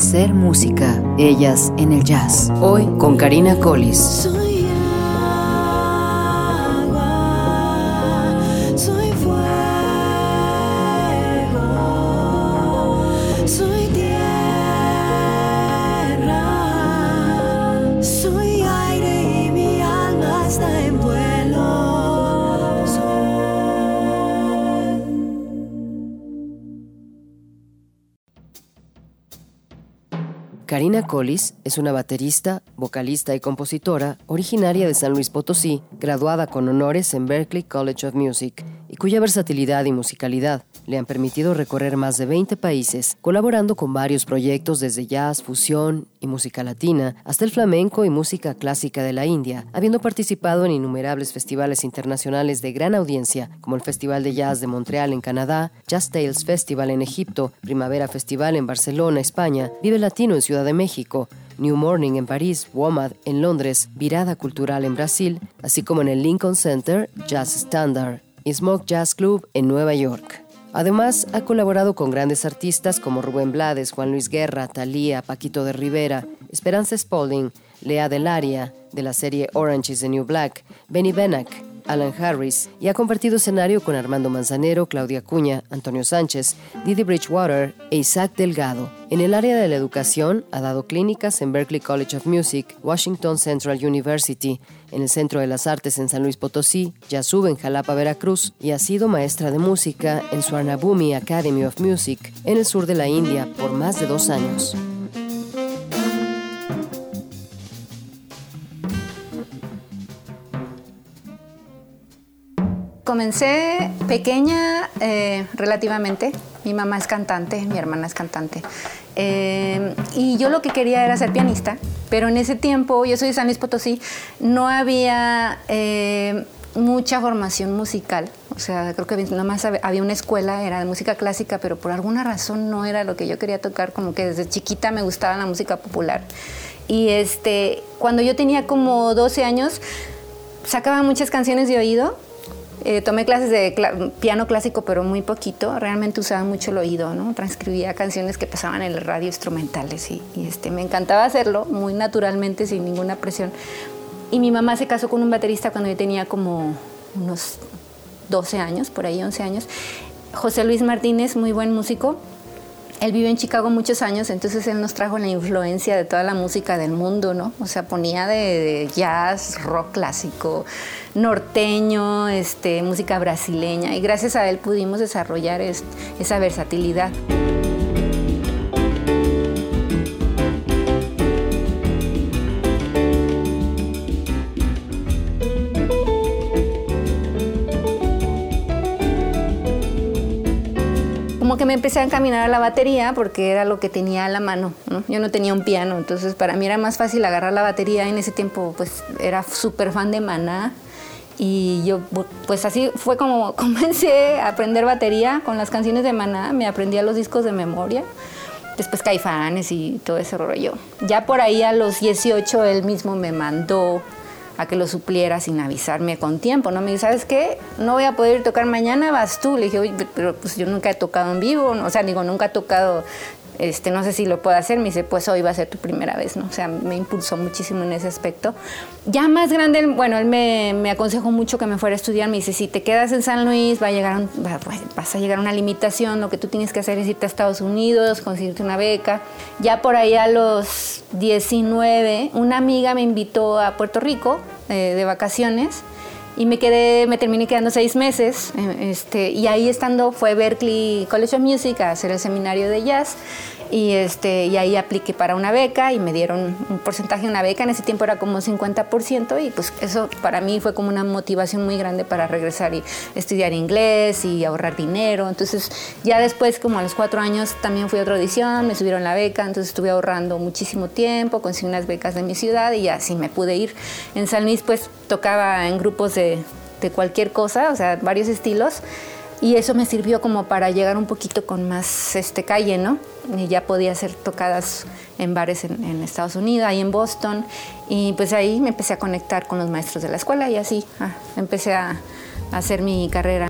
Ser música, ellas en el jazz. Hoy con Karina Collis. Collis es una baterista, vocalista y compositora originaria de San Luis Potosí, graduada con honores en Berklee College of Music y cuya versatilidad y musicalidad le han permitido recorrer más de 20 países, colaborando con varios proyectos desde jazz, fusión y música latina hasta el flamenco y música clásica de la India, habiendo participado en innumerables festivales internacionales de gran audiencia, como el Festival de Jazz de Montreal en Canadá, Jazz Tales Festival en Egipto, Primavera Festival en Barcelona, España, Vive Latino en Ciudad de México, New Morning en París, WOMAD en Londres, Virada Cultural en Brasil, así como en el Lincoln Center Jazz Standard y Smoke Jazz Club en Nueva York. Además, ha colaborado con grandes artistas como Rubén Blades, Juan Luis Guerra, Thalía, Paquito de Rivera, Esperanza Spalding, Lea Delaria, de la serie Orange is the New Black, Benny Benac, Alan Harris, y ha compartido escenario con Armando Manzanero, Claudia Cuña, Antonio Sánchez, Didi Bridgewater e Isaac Delgado. En el área de la educación, ha dado clínicas en Berklee College of Music, Washington Central University, en el Centro de las Artes en San Luis Potosí, Yasub en Jalapa, Veracruz, y ha sido maestra de música en Swarnabhumi Academy of Music, en el sur de la India, por más de dos años. Comencé pequeña eh, relativamente. Mi mamá es cantante, mi hermana es cantante. Eh, y yo lo que quería era ser pianista, pero en ese tiempo, yo soy de San Luis Potosí, no había eh, mucha formación musical. O sea, creo que nada más había una escuela, era de música clásica, pero por alguna razón no era lo que yo quería tocar, como que desde chiquita me gustaba la música popular. Y este, cuando yo tenía como 12 años, sacaba muchas canciones de oído eh, tomé clases de piano clásico, pero muy poquito. Realmente usaba mucho el oído, ¿no? Transcribía canciones que pasaban en el radio instrumentales y, este, me encantaba hacerlo muy naturalmente, sin ninguna presión. Y mi mamá se casó con un baterista cuando yo tenía como unos 12 años, por ahí 11 años. José Luis Martínez, muy buen músico. Él vive en Chicago muchos años, entonces él nos trajo la influencia de toda la música del mundo, ¿no? O sea, ponía de jazz, rock clásico, norteño, este, música brasileña y gracias a él pudimos desarrollar esa versatilidad. Como que me empecé a encaminar a la batería porque era lo que tenía a la mano, Yo no tenía un piano, entonces para mí era más fácil agarrar la batería. En ese tiempo pues era súper fan de Maná y yo, pues así fue como comencé a aprender batería con las canciones de Maná, me aprendía los discos de memoria. Después Caifanes y todo ese rollo. Ya por ahí a los 18 él mismo me mandó a que lo supliera sin avisarme con tiempo, ¿no? Me dice, ¿sabes qué? No voy a poder ir tocar mañana, vas tú. Le dije, oye, pero pues yo nunca he tocado en vivo, o sea, digo, nunca he tocado este, no sé si lo puedo hacer, me dice, pues hoy va a ser tu primera vez, ¿no? O sea, me impulsó muchísimo en ese aspecto. Ya más grande, bueno, él me, aconsejó mucho que me fuera a estudiar, me dice, si te quedas en San Luis, va a llegar vas a llegar a una limitación, lo que tú tienes que hacer es irte a Estados Unidos, conseguirte una beca. Ya por ahí a los 19, una amiga me invitó a Puerto Rico eh, de vacaciones y me quedé, me terminé quedando seis meses, eh, este, y ahí estando fue Berkeley College of Music a hacer el seminario de jazz, y, este, y ahí apliqué para una beca y me dieron un porcentaje de una beca, en ese tiempo era como 50%, y pues eso para mí fue como una motivación muy grande para regresar y estudiar inglés y ahorrar dinero, entonces ya después como a los cuatro años también fui a otra audición, me subieron la beca, entonces estuve ahorrando muchísimo tiempo, conseguí unas becas de mi ciudad y así me pude ir. En San pues tocaba en grupos de de cualquier cosa, o sea, varios estilos. Y eso me sirvió como para llegar un poquito con más este, calle, ¿no? Y ya podía hacer tocadas en bares en, Estados Unidos, ahí en Boston. Y pues ahí me empecé a conectar con los maestros de la escuela y así ah, empecé a hacer mi carrera.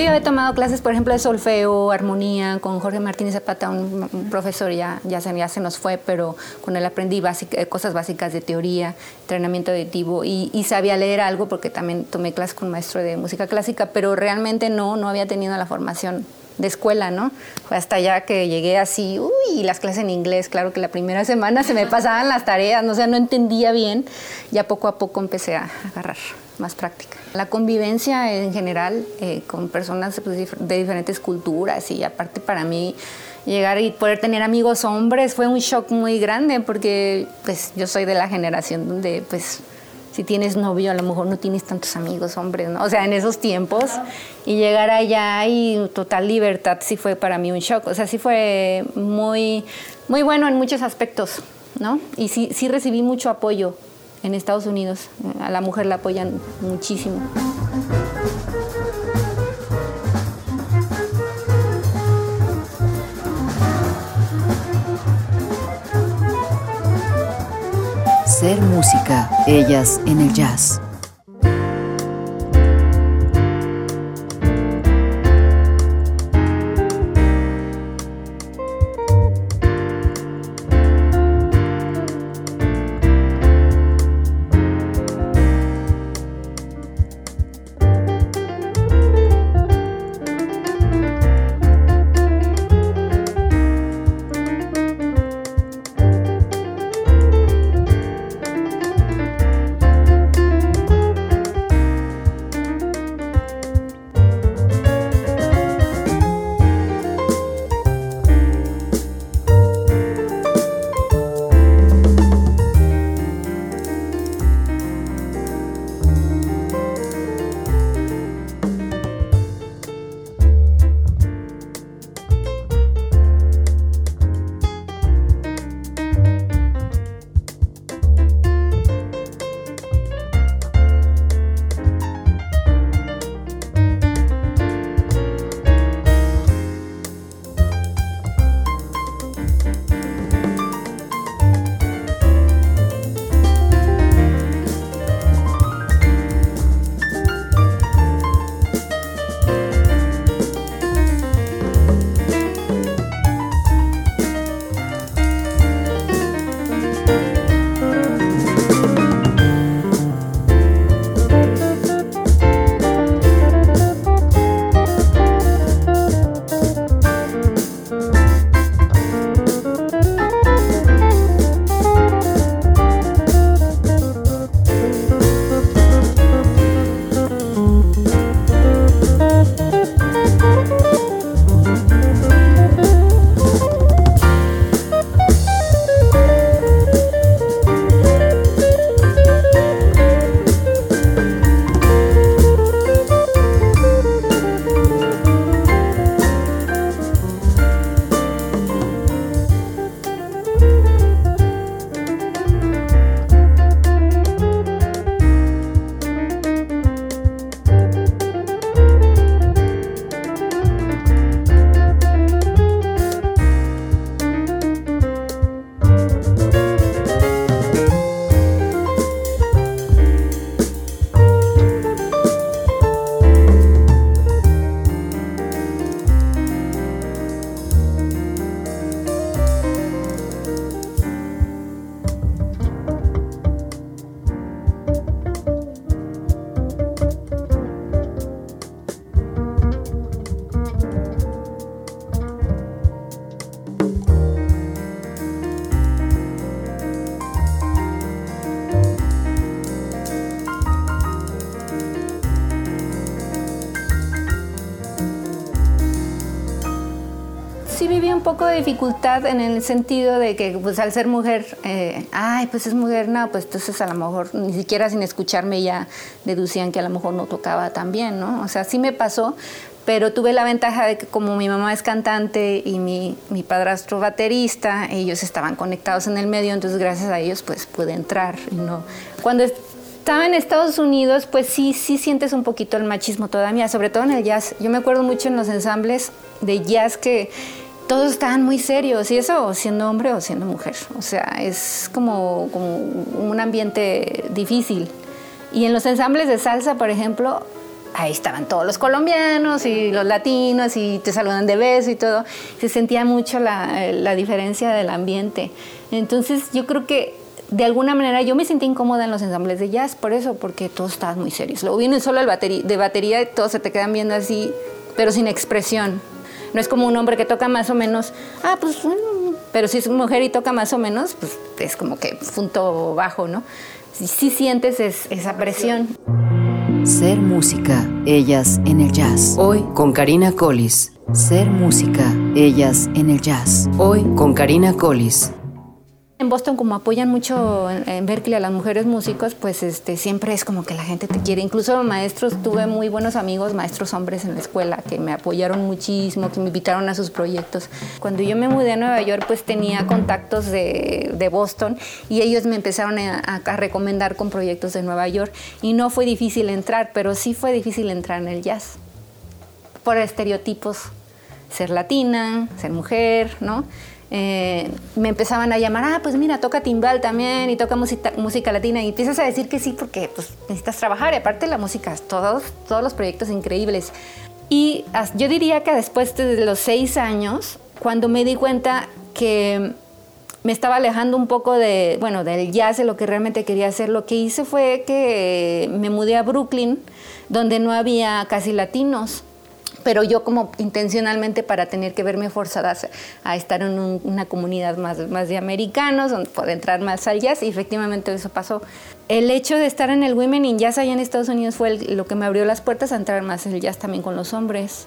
Yo había tomado clases, por ejemplo, de solfeo, armonía, con Jorge Martínez Zapata, un, profesor ya, ya, se, ya se nos fue, pero con él aprendí eh, cosas básicas de teoría, entrenamiento auditivo y, y, sabía leer algo porque también tomé clases con un maestro de música clásica, pero realmente no, no había tenido la formación de escuela, ¿no? Fue hasta allá que llegué así, uy, las clases en inglés, claro que la primera semana se me pasaban las tareas, no, o sea, no entendía bien, ya poco a poco empecé a agarrar más práctica. La convivencia en general eh, con personas pues, de diferentes culturas y aparte para mí llegar y poder tener amigos hombres fue un shock muy grande porque pues yo soy de la generación donde pues si tienes novio a lo mejor no tienes tantos amigos hombres, ¿no? O sea, en esos tiempos y llegar allá y total libertad sí fue para mí un shock, o sea, sí fue muy muy bueno en muchos aspectos, ¿no? Y sí sí recibí mucho apoyo en Estados Unidos. A la mujer la apoyan muchísimo. Ser música, ellas en el jazz. Dificultad en el sentido de que pues al ser mujer, eh, ay, pues es mujer, no, pues entonces a lo mejor ni siquiera sin escucharme ya deducían que a lo mejor no tocaba tan bien, ¿no? O sea, sí me pasó, pero tuve la ventaja de que como mi mamá es cantante y mi, mi padrastro baterista, ellos estaban conectados en el medio, entonces gracias a ellos pues pude entrar, ¿no? Cuando estaba en Estados Unidos, pues sí, sí sientes un poquito el machismo todavía, sobre todo en el jazz. Yo me acuerdo mucho en los ensambles de jazz que todos estaban muy serios, y eso siendo hombre o siendo mujer. O sea, es como, un ambiente difícil. Y en los ensambles de salsa, por ejemplo, ahí estaban todos los colombianos y los latinos y te saludan de beso y todo. Se sentía mucho la, la diferencia del ambiente. Entonces yo creo que de alguna manera yo me sentí incómoda en los ensambles de jazz por eso, porque todos estaban muy serios. Luego viene solo el batería, de batería y todos se te quedan viendo así, pero sin expresión. No es como un hombre que toca más o menos, ah, pues pero si es mujer y toca más o menos, pues es como que punto bajo, ¿no? Si, sientes esa presión. Ser música, ellas en el jazz. Hoy con Karina Collis. Ser música, ellas en el jazz. Hoy con Karina Collis. En Boston, como apoyan mucho en Berkeley a las mujeres músicos, pues este, siempre es como que la gente te quiere. Incluso maestros, tuve muy buenos amigos, maestros hombres en la escuela, que me apoyaron muchísimo, que me invitaron a sus proyectos. Cuando yo me mudé a Nueva York, pues tenía contactos de, de Boston y ellos me empezaron a, a, recomendar con proyectos de Nueva York. Y no fue difícil entrar, pero sí fue difícil entrar en el jazz. Por estereotipos, ser latina, ser mujer, ¿no? Eh, me empezaban a llamar, ah, pues mira, toca timbal también y toca música, música latina y empiezas a decir que sí porque pues, necesitas trabajar y aparte la música, todos, todos los proyectos increíbles. Y yo diría que después de los seis años, cuando me di cuenta que me estaba alejando un poco de, bueno, del jazz, de lo que realmente quería hacer, lo que hice fue que me mudé a Brooklyn, donde no había casi latinos pero yo como intencionalmente para tener que verme forzada a estar en una comunidad más, más de americanos, donde puedo entrar más al jazz, y efectivamente eso pasó. El hecho de estar en el Women in Jazz allá en Estados Unidos fue lo que me abrió las puertas a entrar más en el jazz también con los hombres.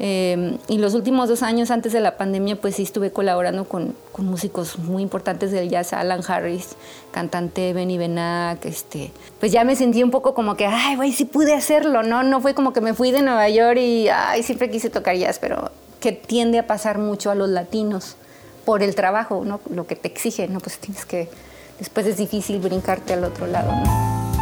Eh, y los últimos dos años antes de la pandemia, pues sí estuve colaborando con, con músicos muy importantes del jazz, Alan Harris, cantante Benny Benac, este, pues ya me sentí un poco como que, ay, güey, sí pude hacerlo, ¿no? No fue como que me fui de Nueva York y, ay, siempre quise tocar jazz, pero que tiende a pasar mucho a los latinos por el trabajo, ¿no? Lo que te exige, ¿no? Pues tienes que, después es difícil brincarte al otro lado, ¿no?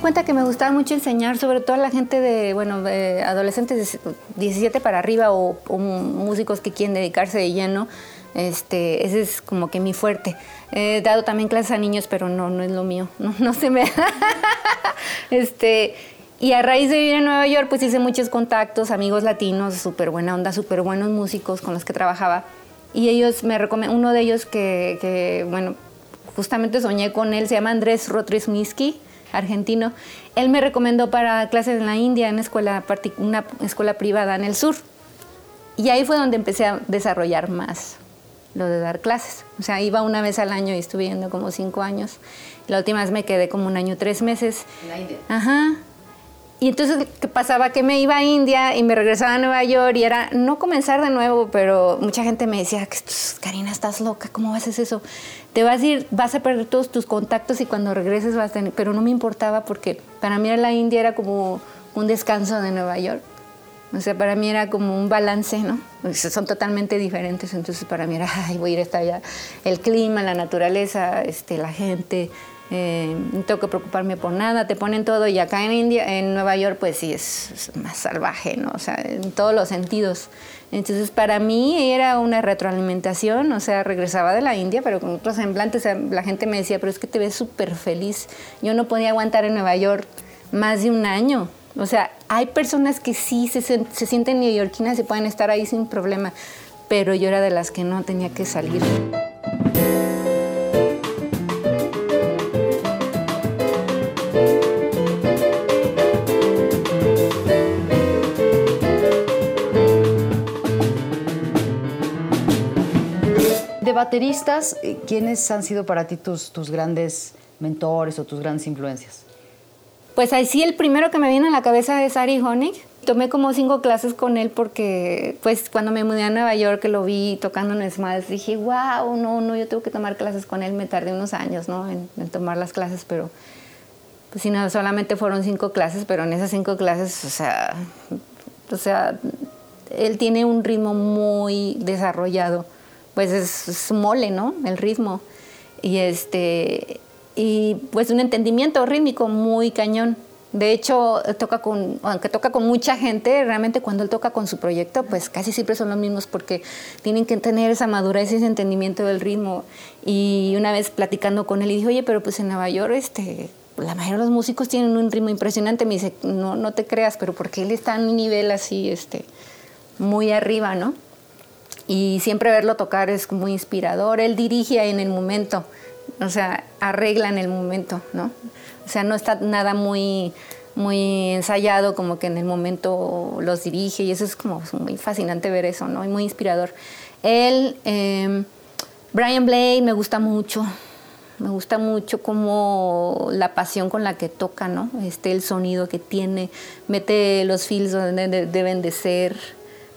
Cuenta que me gustaba mucho enseñar, sobre todo a la gente de, bueno, de adolescentes de 17 para arriba o, músicos que quieren dedicarse de lleno. Este, ese es como que mi fuerte. He dado también clases a niños, pero no, no es lo mío. No, no se me. este, y a raíz de vivir en Nueva York, pues hice muchos contactos, amigos latinos, súper buena onda, súper buenos músicos con los que trabajaba. Y ellos me recomiendan, uno de ellos que, que, bueno, justamente soñé con él, se llama Andrés Rotrismiski argentino, él me recomendó para clases en la India, en una escuela, una escuela privada en el sur. Y ahí fue donde empecé a desarrollar más lo de dar clases. O sea, iba una vez al año y estuve yendo como cinco años. La última vez me quedé como un año, tres meses. En la India. Ajá. Y entonces, ¿qué pasaba? Que me iba a India y me regresaba a Nueva York y era no comenzar de nuevo, pero mucha gente me decía, Karina, estás loca, ¿cómo haces eso? Te vas a ir, vas a perder todos tus contactos y cuando regreses vas a tener... Pero no me importaba porque para mí la India era como un descanso de Nueva York. O sea, para mí era como un balance, ¿no? Son totalmente diferentes, entonces para mí era, ay, voy a ir hasta allá. El clima, la naturaleza, este, la gente, eh, no tengo que preocuparme por nada, te ponen todo y acá en India, en Nueva York, pues sí es, más salvaje, ¿no? O sea, en todos los sentidos. Entonces, para mí era una retroalimentación, o sea, regresaba de la India, pero con otros semblantes, la gente me decía, pero es que te ves súper feliz. Yo no podía aguantar en Nueva York más de un año. O sea, hay personas que sí se, se sienten neoyorquinas y pueden estar ahí sin problema, pero yo era de las que no tenía que salir. Bateristas, eh, ¿quiénes han sido para ti tus, tus grandes mentores o tus grandes influencias? Pues ahí sí, el primero que me viene a la cabeza es Ari Honig. Tomé como cinco clases con él porque, pues, cuando me mudé a Nueva York, que lo vi tocando en Smalls, dije, wow, no, no, yo tengo que tomar clases con él. Me tardé unos años, ¿no? En, en tomar las clases, pero, pues, si no, solamente fueron cinco clases, pero en esas cinco clases, o sea, o sea, él tiene un ritmo muy desarrollado pues es, mole, ¿no? El ritmo. Y este y pues un entendimiento rítmico muy cañón. De hecho, toca con, aunque toca con mucha gente, realmente cuando él toca con su proyecto, pues casi siempre son los mismos porque tienen que tener esa madurez y ese entendimiento del ritmo. Y una vez platicando con él, dije, oye, pero pues en Nueva York, este, la mayoría de los músicos tienen un ritmo impresionante. Me dice, no, no te creas, pero porque él está en un nivel así, este, muy arriba, ¿no? Y siempre verlo tocar es muy inspirador. Él dirige en el momento, o sea, arregla en el momento, ¿no? O sea, no está nada muy, muy ensayado, como que en el momento los dirige y eso es como muy fascinante ver eso, ¿no? Y muy inspirador. Él, em, Brian Blade, me gusta mucho. Me gusta mucho como la pasión con la que toca, ¿no? Este, el sonido que tiene, mete los feels donde deben de ser,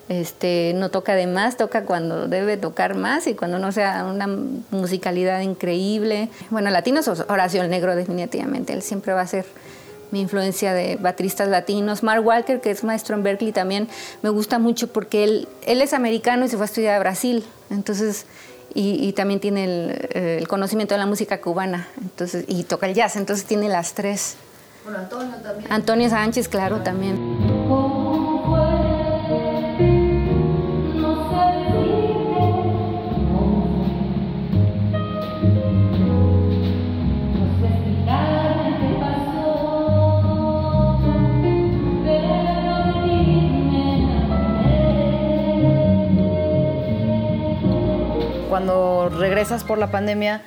este, no toca de más, toca cuando debe tocar más y cuando no sea una musicalidad increíble. Bueno, latinos, Horacio el Negro definitivamente, él siempre va a ser mi influencia de bateristas latinos. Mark Walker, que es maestro en Berkeley, también me gusta mucho porque él, él es americano y se fue a estudiar a Brasil, entonces, y, también tiene el, el, conocimiento de la música cubana, entonces, y toca el jazz, entonces tiene las tres. Bueno, Antonio también. Antonio Sánchez, claro, también. Cuando regresas por la pandemia,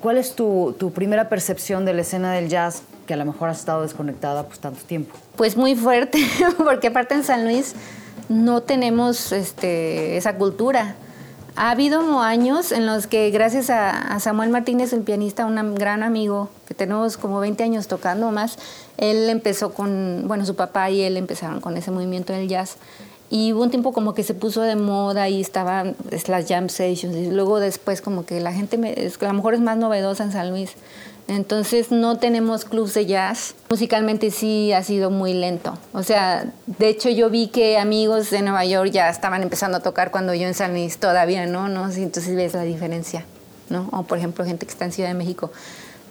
¿cuál es tu, primera percepción de la escena del jazz que a lo mejor has estado desconectada pues tanto tiempo? Pues muy fuerte, porque aparte en San Luis no tenemos este, esa cultura. Ha habido años en los que gracias a, Samuel Martínez, el pianista, un gran amigo, que tenemos como 20 años tocando más, él empezó con, bueno, su papá y él empezaron con ese movimiento del jazz. Y hubo un tiempo como que se puso de moda y estaban las jam sessions. Y luego después como que la gente, me, a lo mejor es más novedosa en San Luis. Entonces no tenemos clubs de jazz. Musicalmente sí ha sido muy lento. O sea, de hecho yo vi que amigos de Nueva York ya estaban empezando a tocar cuando yo en San Luis todavía no, ¿no? Entonces ves la diferencia, ¿no? O por ejemplo gente que está en Ciudad de México.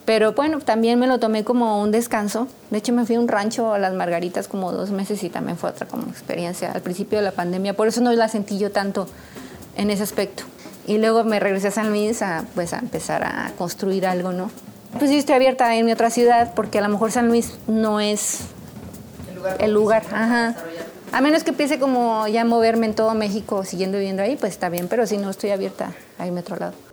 Pero bueno, también me lo tomé como un descanso. De hecho, me fui a un rancho a las Margaritas como dos meses y también fue otra como experiencia al principio de la pandemia. Por eso no la sentí yo tanto en ese aspecto. Y luego me regresé a San Luis a, pues, a empezar a construir algo, ¿no? Pues yo estoy abierta en mi otra ciudad porque a lo mejor San Luis no es el lugar. Ajá. A menos que empiece como ya a moverme en todo México siguiendo viviendo ahí, pues está bien, pero si no estoy abierta a irme a otro lado.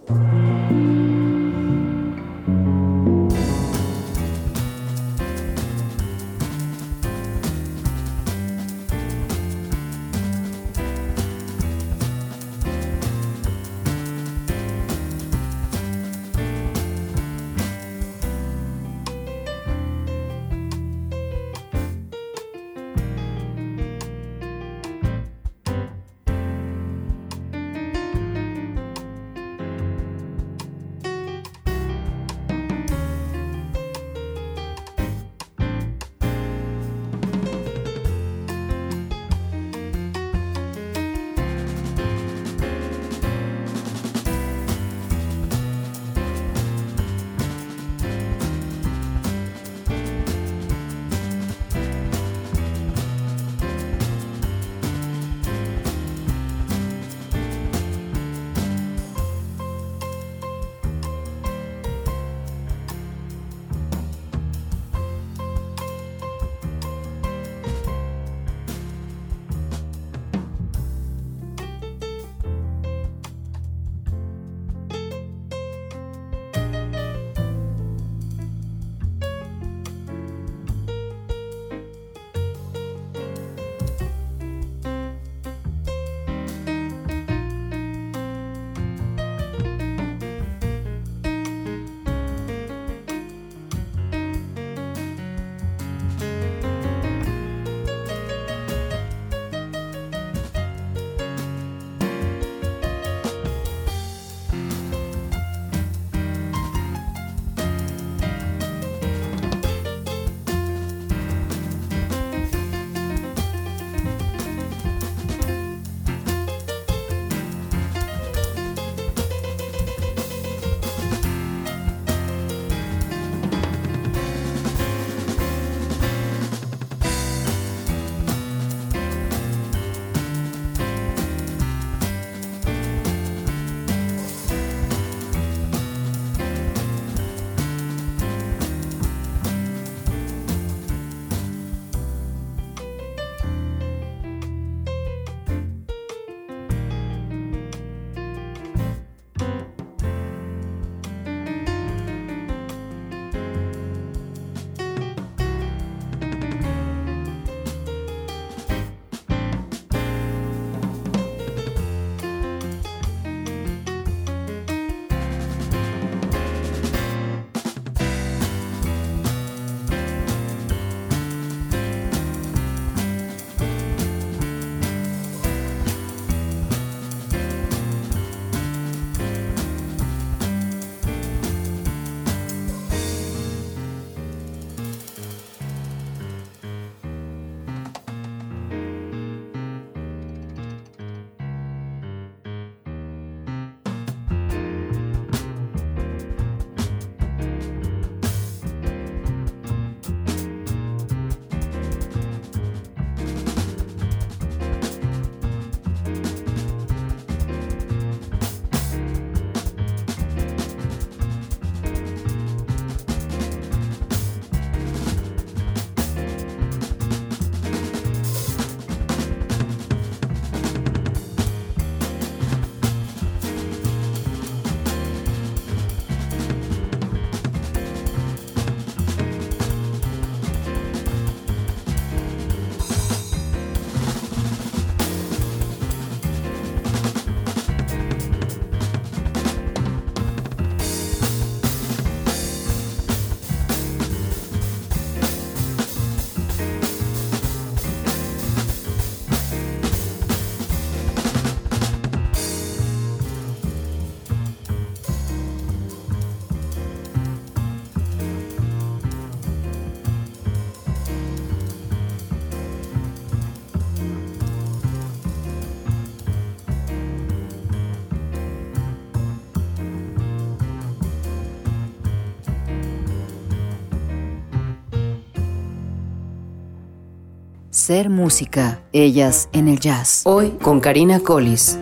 Ser música, ellas en el jazz. Hoy con Karina Collis.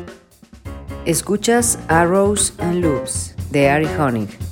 Escuchas Arrows and Loops de Ari Honig.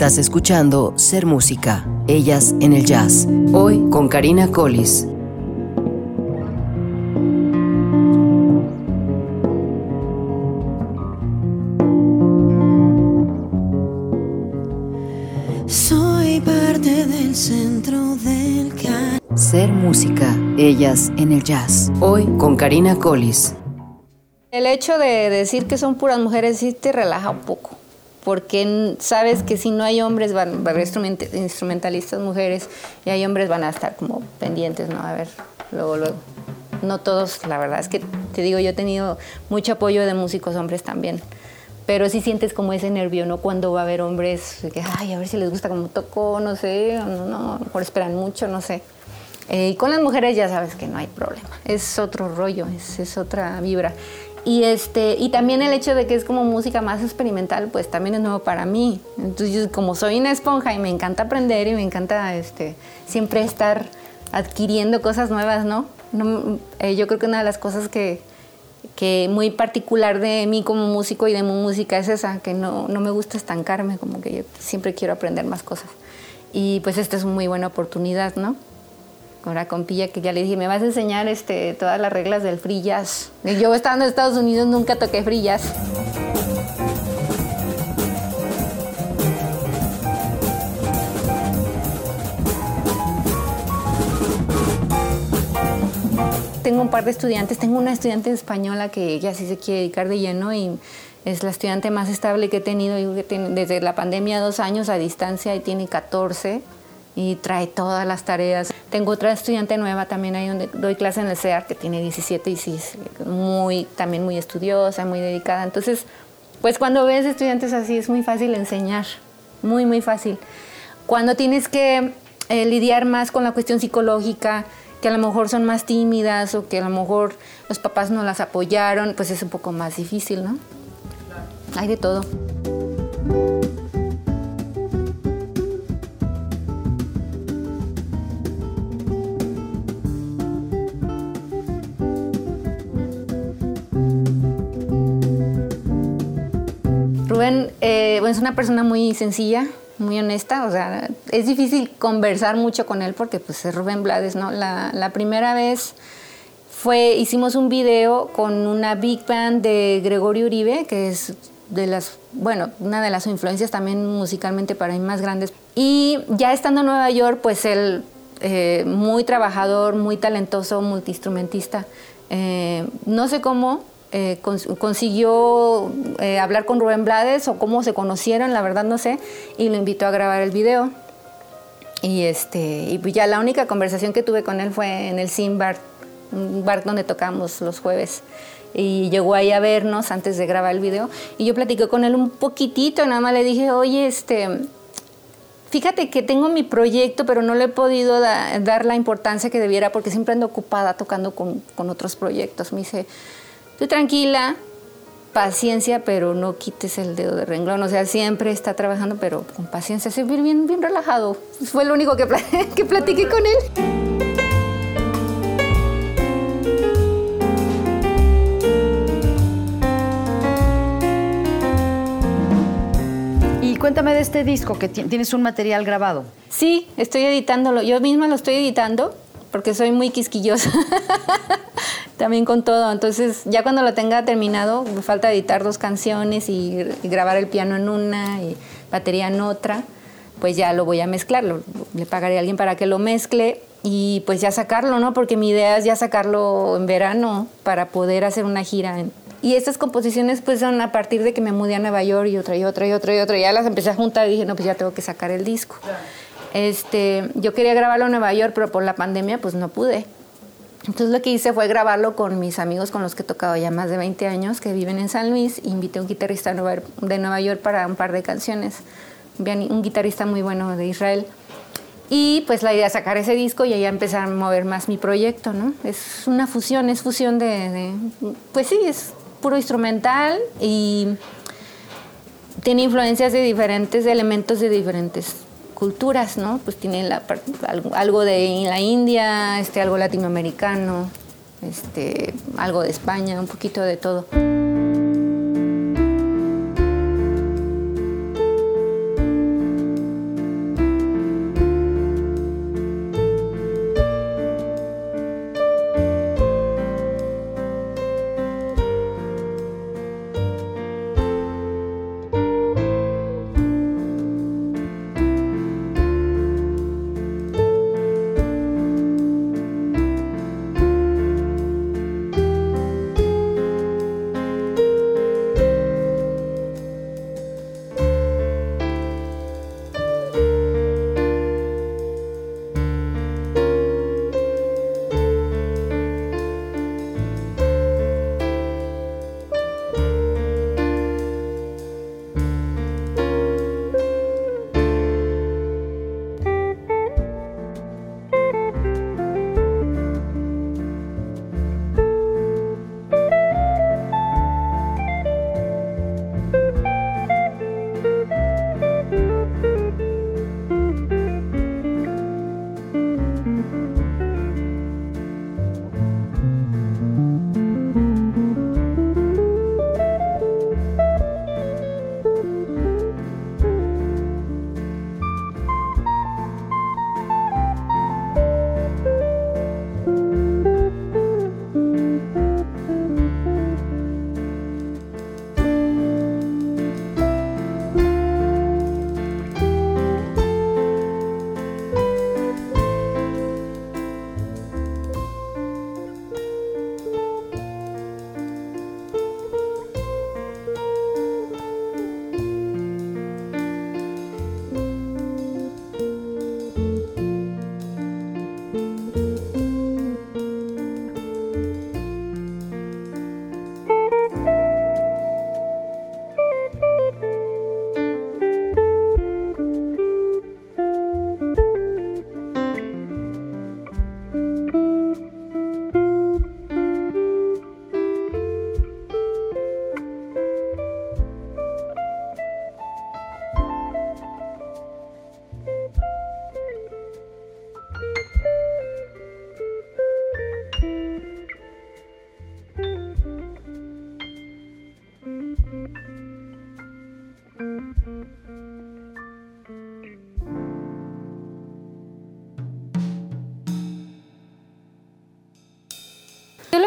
Estás escuchando Ser Música, Ellas en el Jazz. Hoy con Karina Collis. Soy parte del centro del Ser Música, Ellas en el Jazz. Hoy con Karina Collis. El hecho de decir que son puras mujeres sí te relaja un poco porque sabes que si no hay hombres, van, a haber instrumentalistas mujeres y hay hombres van a estar como pendientes, ¿no? A ver, luego, luego. No todos, la verdad es que te digo, yo he tenido mucho apoyo de músicos hombres también, pero sí sientes como ese nervio, ¿no? Cuando va a haber hombres que, ay, a ver si les gusta como tocó, no sé, no, no, mejor esperan mucho, no sé. Eh, y con las mujeres ya sabes que no hay problema, es otro rollo, es, es otra vibra. Y, este, y también el hecho de que es como música más experimental, pues también es nuevo para mí. Entonces, como soy una esponja y me encanta aprender y me encanta este, siempre estar adquiriendo cosas nuevas, ¿no? Eh, yo creo que una de las cosas que, que muy particular de mí como músico y de mi música es esa, que no, no me gusta estancarme, como que yo siempre quiero aprender más cosas. Y pues esta es una muy buena oportunidad, ¿no? Con compilla que ya le dije, me vas a enseñar este, todas las reglas del free jazz. Yo estando en Estados Unidos nunca toqué free. Tengo un par de estudiantes, tengo una estudiante española que ya sí se quiere dedicar de lleno y es la estudiante más estable que he tenido, desde la pandemia dos años a distancia y tiene 14 y trae todas las tareas. Tengo otra estudiante nueva también ahí donde doy clase en el CEAR que tiene 17 y sí, muy, también muy estudiosa, muy dedicada. Entonces, pues cuando ves estudiantes así es muy fácil enseñar, muy, muy fácil. Cuando tienes que eh, lidiar más con la cuestión psicológica, que a lo mejor son más tímidas o que a lo mejor los papás no las apoyaron, pues es un poco más difícil, ¿no? Hay de todo. Rubén eh, es una persona muy sencilla, muy honesta, o sea, es difícil conversar mucho con él porque pues es Rubén Blades, ¿no? La, primera vez fue, hicimos un video con una big band de Gregorio Uribe, que es de las, bueno, una de las influencias también musicalmente para mí más grandes. Y ya estando en Nueva York, pues él, eh, muy trabajador, muy talentoso, multiinstrumentista. Eh, no sé cómo, eh, consiguió eh, hablar con Rubén Blades o cómo se conocieron, la verdad no sé, y lo invitó a grabar el video. Y, este, y pues ya la única conversación que tuve con él fue en el Sim Bar, un bar donde tocamos los jueves. Y llegó ahí a vernos antes de grabar el video. Y yo platiqué con él un poquitito, nada más le dije, oye, este, fíjate que tengo mi proyecto, pero no le he podido dar la importancia que debiera porque siempre ando ocupada tocando con, con otros proyectos. Me dice, Tú tranquila, paciencia, pero no quites el dedo de renglón. O sea, siempre está trabajando, pero con paciencia, se bien, bien relajado. Fue lo único que, que platiqué con él. Y cuéntame de este disco, que tienes un material grabado. Sí, estoy editándolo. Yo misma lo estoy editando porque soy muy quisquillosa. También con todo. Entonces, ya cuando lo tenga terminado, me falta editar dos canciones y, grabar el piano en una y batería en otra, pues ya lo voy a mezclar. le pagaré a alguien para que lo mezcle y pues ya sacarlo, ¿no? Porque mi idea es ya sacarlo en verano para poder hacer una gira. Y estas composiciones pues son a partir de que me mudé a Nueva York y otra y otra y otra y otra. Y ya las empecé a juntar y dije, no, pues ya tengo que sacar el disco. Este, yo quería grabarlo en Nueva York, pero por la pandemia pues no pude. Entonces lo que hice fue grabarlo con mis amigos con los que he tocado ya más de 20 años, que viven en San Luis. Invité a un guitarrista de Nueva York para un par de canciones. Un guitarrista muy bueno de Israel. Y pues la idea es sacar ese disco y ya empezar a mover más mi proyecto, ¿no? Es una fusión, es fusión de, de pues sí, es puro instrumental y tiene influencias de diferentes elementos de diferentes culturas, ¿no? Pues tiene la, algo de la India, este, algo latinoamericano, este, algo de España, un poquito de todo.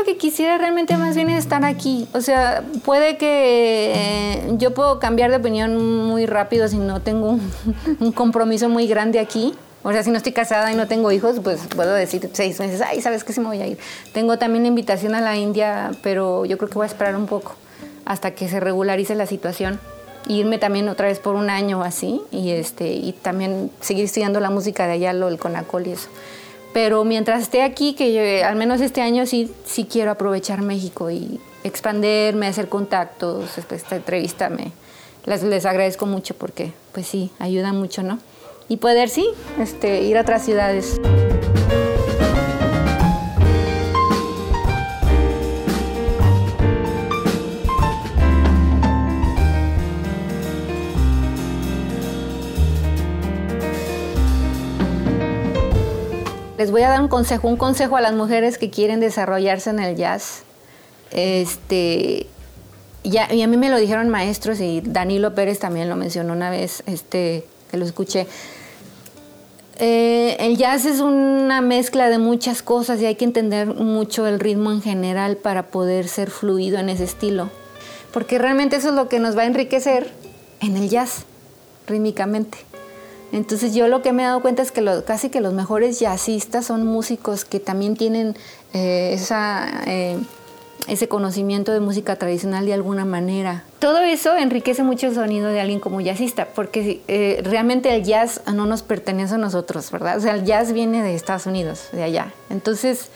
Lo que quisiera realmente más bien es estar aquí. O sea, puede que eh, yo puedo cambiar de opinión muy rápido si no tengo un, un compromiso muy grande aquí. O sea, si no estoy casada y no tengo hijos, pues puedo decir seis meses, ay, ¿sabes qué? Sí me voy a ir. Tengo también invitación a la India, pero yo creo que voy a esperar un poco hasta que se regularice la situación. Irme también otra vez por un año así y, este, y también seguir estudiando la música de allá, lo, el Conacol y eso. Pero mientras esté aquí, que yo, al menos este año sí, sí quiero aprovechar México y expanderme, hacer contactos. Esta entrevista me, les, les agradezco mucho porque, pues sí, ayuda mucho, ¿no? y poder, sí, este, ir a otras ciudades. Les voy a dar un consejo, un consejo a las mujeres que quieren desarrollarse en el jazz. Este, y a mí me lo dijeron maestros y Danilo Pérez también lo mencionó una vez, este, que lo escuché. Eh, el jazz es una mezcla de muchas cosas y hay que entender mucho el ritmo en general para poder ser fluido en ese estilo. Porque realmente eso es lo que nos va a enriquecer en el jazz, rítmicamente. Entonces yo lo que me he dado cuenta es que casi que los mejores jazzistas son músicos que también tienen eh. Eh, ese conocimiento de música tradicional de alguna manera. Todo eso enriquece mucho el sonido de alguien como jazzista, porque eh, realmente el jazz no nos pertenece a nosotros, ¿verdad? O sea, el jazz viene de Estados Unidos, de allá. Entonces,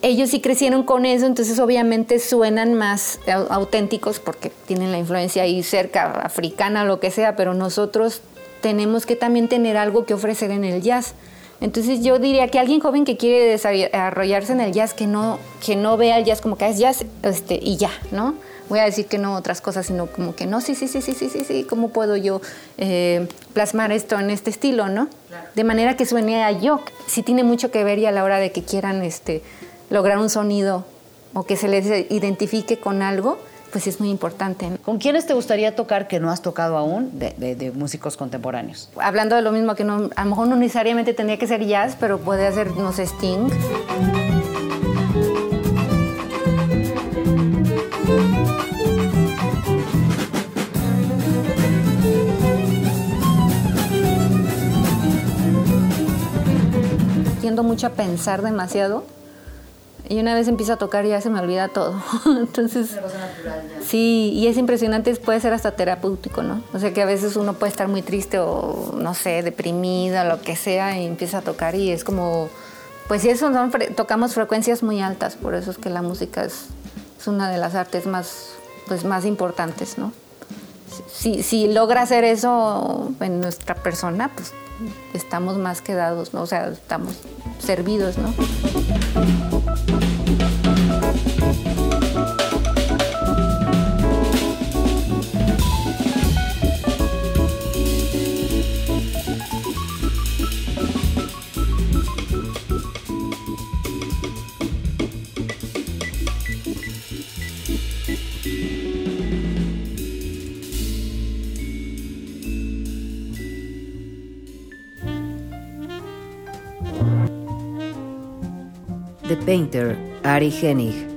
ellos sí crecieron con eso, entonces obviamente suenan más auténticos porque tienen la influencia ahí cerca, africana, lo que sea, pero nosotros tenemos que también tener algo que ofrecer en el jazz. Entonces yo diría que alguien joven que quiere desarrollarse en el jazz, que no, que no vea el jazz como que es jazz este, y ya, ¿no? Voy a decir que no otras cosas, sino como que no, sí, sí, sí, sí, sí, sí, sí, ¿cómo puedo yo eh, plasmar esto en este estilo, ¿no? De manera que suene a yo. Sí tiene mucho que ver y a la hora de que quieran este, lograr un sonido o que se les identifique con algo, pues es muy importante. ¿Con quiénes te gustaría tocar que no has tocado aún de, músicos contemporáneos? Hablando de lo mismo, que no, a lo mejor no necesariamente tendría que ser jazz, pero puede ser, no sé, Sting. Tiendo mucho a pensar demasiado y una vez empiezo a tocar ya se me olvida todo. Entonces, sí, y es impresionante, puede ser hasta terapéutico, ¿no? O sea que a veces uno puede estar muy triste o, no sé, deprimida, lo que sea, y empieza a tocar y es como, pues sí, eso, tocamos frecuencias muy altas, por eso es que la música es, es una de las artes más, pues, más importantes, ¿no? Si, si logra hacer eso en nuestra persona, pues estamos más quedados, ¿no? O sea, estamos servidos, ¿no? Painter, Ari Hennig.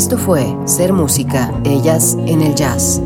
Esto fue Ser Música, Ellas en el Jazz.